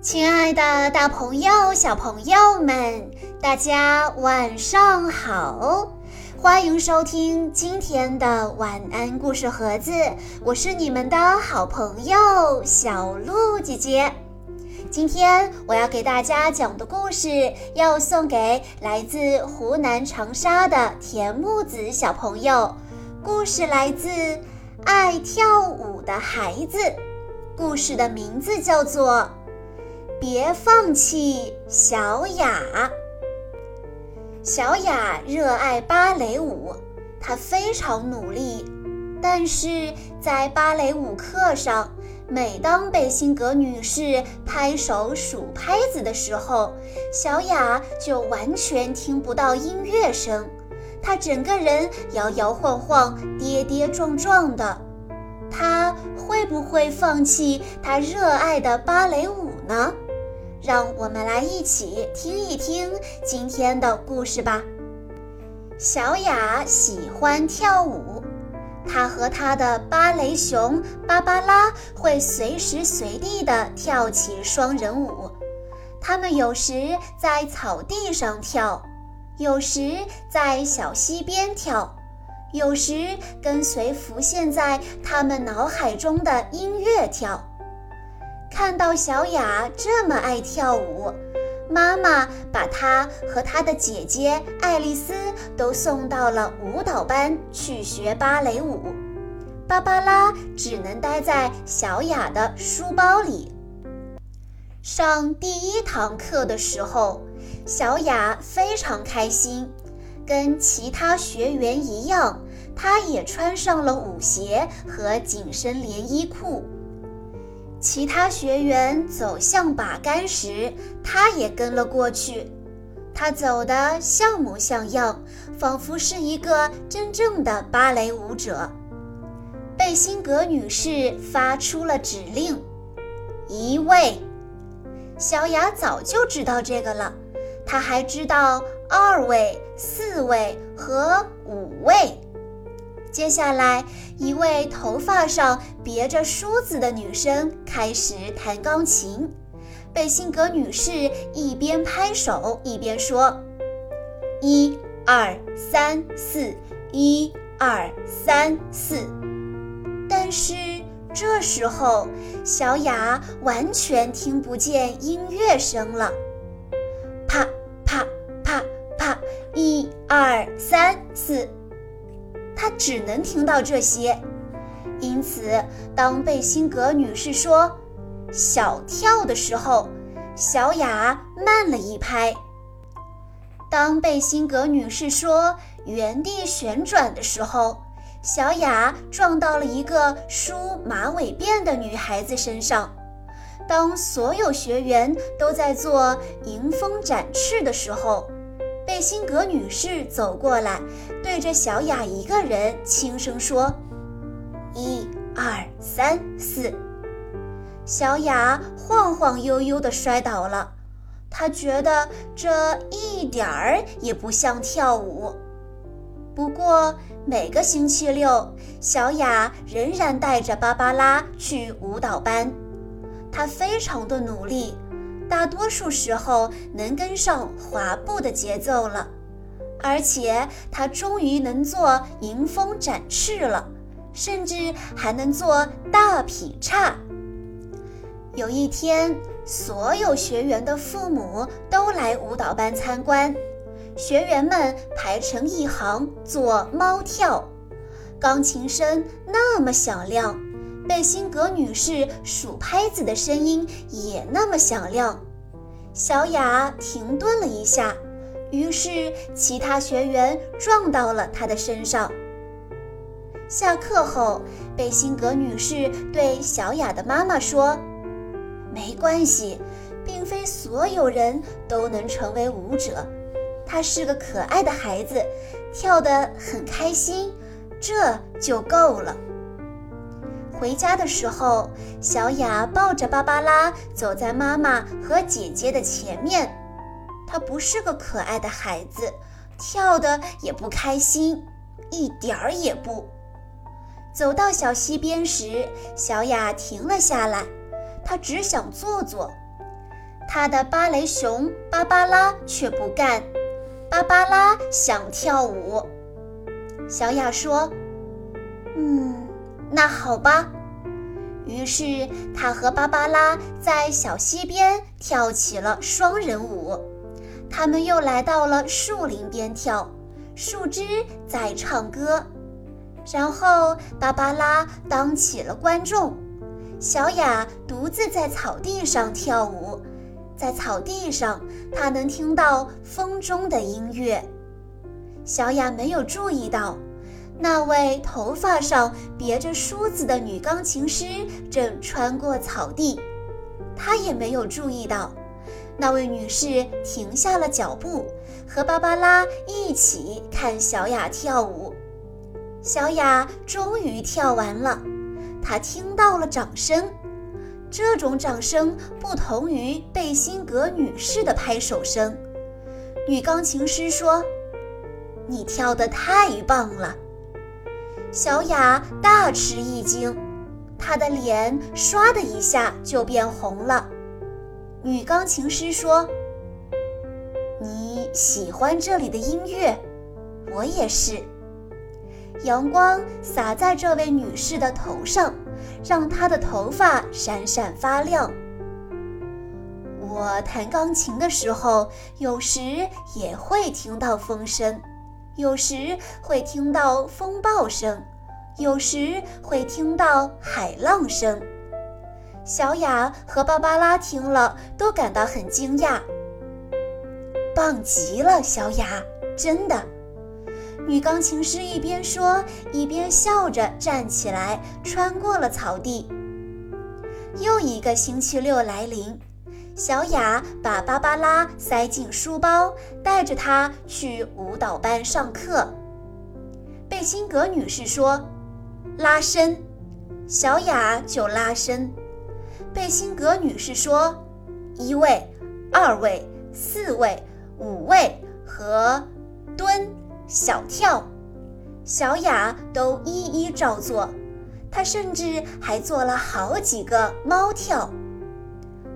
亲爱的，大朋友、小朋友们，大家晚上好！欢迎收听今天的晚安故事盒子，我是你们的好朋友小鹿姐姐。今天我要给大家讲的故事，要送给来自湖南长沙的田木子小朋友。故事来自《爱跳舞的孩子》，故事的名字叫做。别放弃，小雅。小雅热爱芭蕾舞，她非常努力，但是在芭蕾舞课上，每当贝辛格女士拍手数拍子的时候，小雅就完全听不到音乐声，她整个人摇摇晃晃、跌跌撞撞的。她会不会放弃她热爱的芭蕾舞呢？让我们来一起听一听今天的故事吧。小雅喜欢跳舞，她和她的芭蕾熊芭芭拉会随时随地地跳起双人舞。他们有时在草地上跳，有时在小溪边跳，有时跟随浮现在他们脑海中的音乐跳。看到小雅这么爱跳舞，妈妈把她和她的姐姐爱丽丝都送到了舞蹈班去学芭蕾舞。芭芭拉只能待在小雅的书包里。上第一堂课的时候，小雅非常开心，跟其他学员一样，她也穿上了舞鞋和紧身连衣裤。其他学员走向把杆时，他也跟了过去。他走得像模像样，仿佛是一个真正的芭蕾舞者。贝辛格女士发出了指令：“一位。”小雅早就知道这个了，她还知道二位、四位和五位。接下来，一位头发上别着梳子的女生开始弹钢琴。贝辛格女士一边拍手一边说：“一二三四，一二三四。”但是这时候，小雅完全听不见音乐声了。啪啪啪啪，一二三四。只能听到这些，因此，当贝辛格女士说“小跳”的时候，小雅慢了一拍；当贝辛格女士说“原地旋转”的时候，小雅撞到了一个梳马尾辫的女孩子身上；当所有学员都在做迎风展翅的时候。贝辛格女士走过来，对着小雅一个人轻声说：“一二三四。”小雅晃晃悠悠地摔倒了，她觉得这一点儿也不像跳舞。不过每个星期六，小雅仍然带着芭芭拉去舞蹈班，她非常的努力。大多数时候能跟上滑步的节奏了，而且他终于能做迎风展翅了，甚至还能做大劈叉。有一天，所有学员的父母都来舞蹈班参观，学员们排成一行做猫跳，钢琴声那么响亮。贝辛格女士数拍子的声音也那么响亮，小雅停顿了一下，于是其他学员撞到了她的身上。下课后，贝辛格女士对小雅的妈妈说：“没关系，并非所有人都能成为舞者。她是个可爱的孩子，跳得很开心，这就够了。”回家的时候，小雅抱着芭芭拉走在妈妈和姐姐的前面。她不是个可爱的孩子，跳的也不开心，一点儿也不。走到小溪边时，小雅停了下来，她只想坐坐。她的芭蕾熊芭芭拉却不干。芭芭拉想跳舞。小雅说：“嗯，那好吧。”于是他和芭芭拉在小溪边跳起了双人舞。他们又来到了树林边跳，树枝在唱歌。然后芭芭拉当起了观众，小雅独自在草地上跳舞。在草地上，她能听到风中的音乐。小雅没有注意到，那位头发上别着梳子的女钢琴师正穿过草地。她也没有注意到，那位女士停下了脚步，和芭芭拉一起看小雅跳舞。小雅终于跳完了，她听到了掌声。这种掌声不同于贝辛格女士的拍手声。女钢琴师说：“你跳得太棒了。”小雅大吃一惊，她的脸唰的一下就变红了。女钢琴师说：“你喜欢这里的音乐，我也是。”阳光洒在这位女士的头上，让她的头发闪闪发亮。我弹钢琴的时候，有时也会听到风声，有时会听到风暴声，有时会听到海浪声。小雅和芭芭拉听了都感到很惊讶。棒极了，小雅，真的。女钢琴师一边说，一边笑着站起来，穿过了草地。又一个星期六来临，小雅把芭芭拉塞进书包，带着她去舞蹈班上课。贝辛格女士说：“拉伸。”小雅就拉伸。贝辛格女士说：“一位、二位、四位、五位和蹲。”小跳，小雅都一一照做，她甚至还做了好几个猫跳。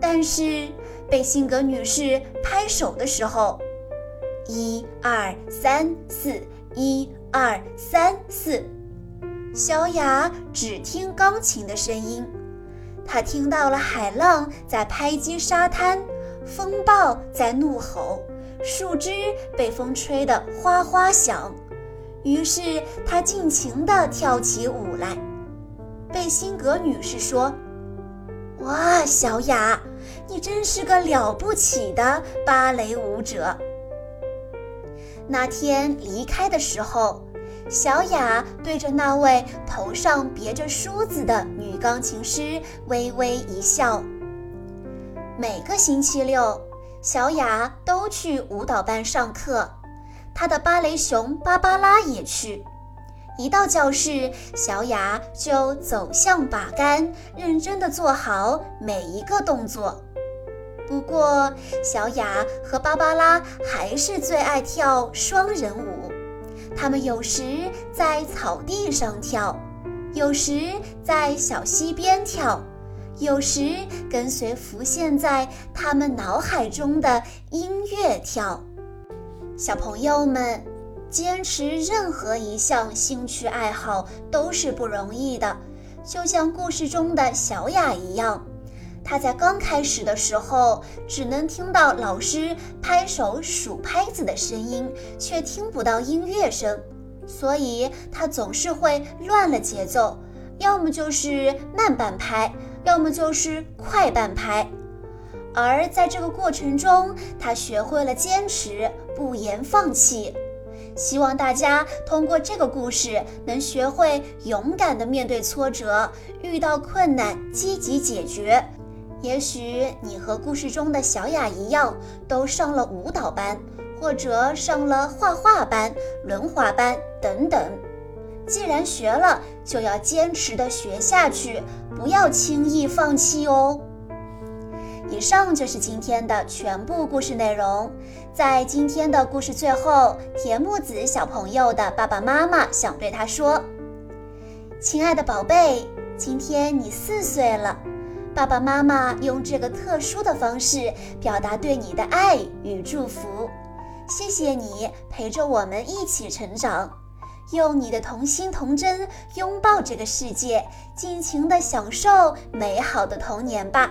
但是贝辛格女士拍手的时候，一二三四，一二三四，小雅只听钢琴的声音，她听到了海浪在拍击沙滩，风暴在怒吼。树枝被风吹得哗哗响，于是她尽情地跳起舞来。贝辛格女士说：“哇，小雅，你真是个了不起的芭蕾舞者。”那天离开的时候，小雅对着那位头上别着梳子的女钢琴师微微一笑。每个星期六。小雅都去舞蹈班上课，她的芭蕾熊芭芭拉也去。一到教室，小雅就走向把杆，认真地做好每一个动作。不过，小雅和芭芭拉还是最爱跳双人舞。他们有时在草地上跳，有时在小溪边跳。有时跟随浮现在他们脑海中的音乐跳，小朋友们坚持任何一项兴趣爱好都是不容易的，就像故事中的小雅一样，她在刚开始的时候只能听到老师拍手数拍子的声音，却听不到音乐声，所以她总是会乱了节奏，要么就是慢半拍。要么就是快半拍，而在这个过程中，他学会了坚持，不言放弃。希望大家通过这个故事，能学会勇敢地面对挫折，遇到困难积极解决。也许你和故事中的小雅一样，都上了舞蹈班，或者上了画画班、轮滑班等等。既然学了，就要坚持的学下去，不要轻易放弃哦。以上就是今天的全部故事内容。在今天的故事最后，田木子小朋友的爸爸妈妈想对他说：“亲爱的宝贝，今天你四岁了，爸爸妈妈用这个特殊的方式表达对你的爱与祝福。谢谢你陪着我们一起成长，用你的童心童真拥抱这个世界，尽情的享受美好的童年吧。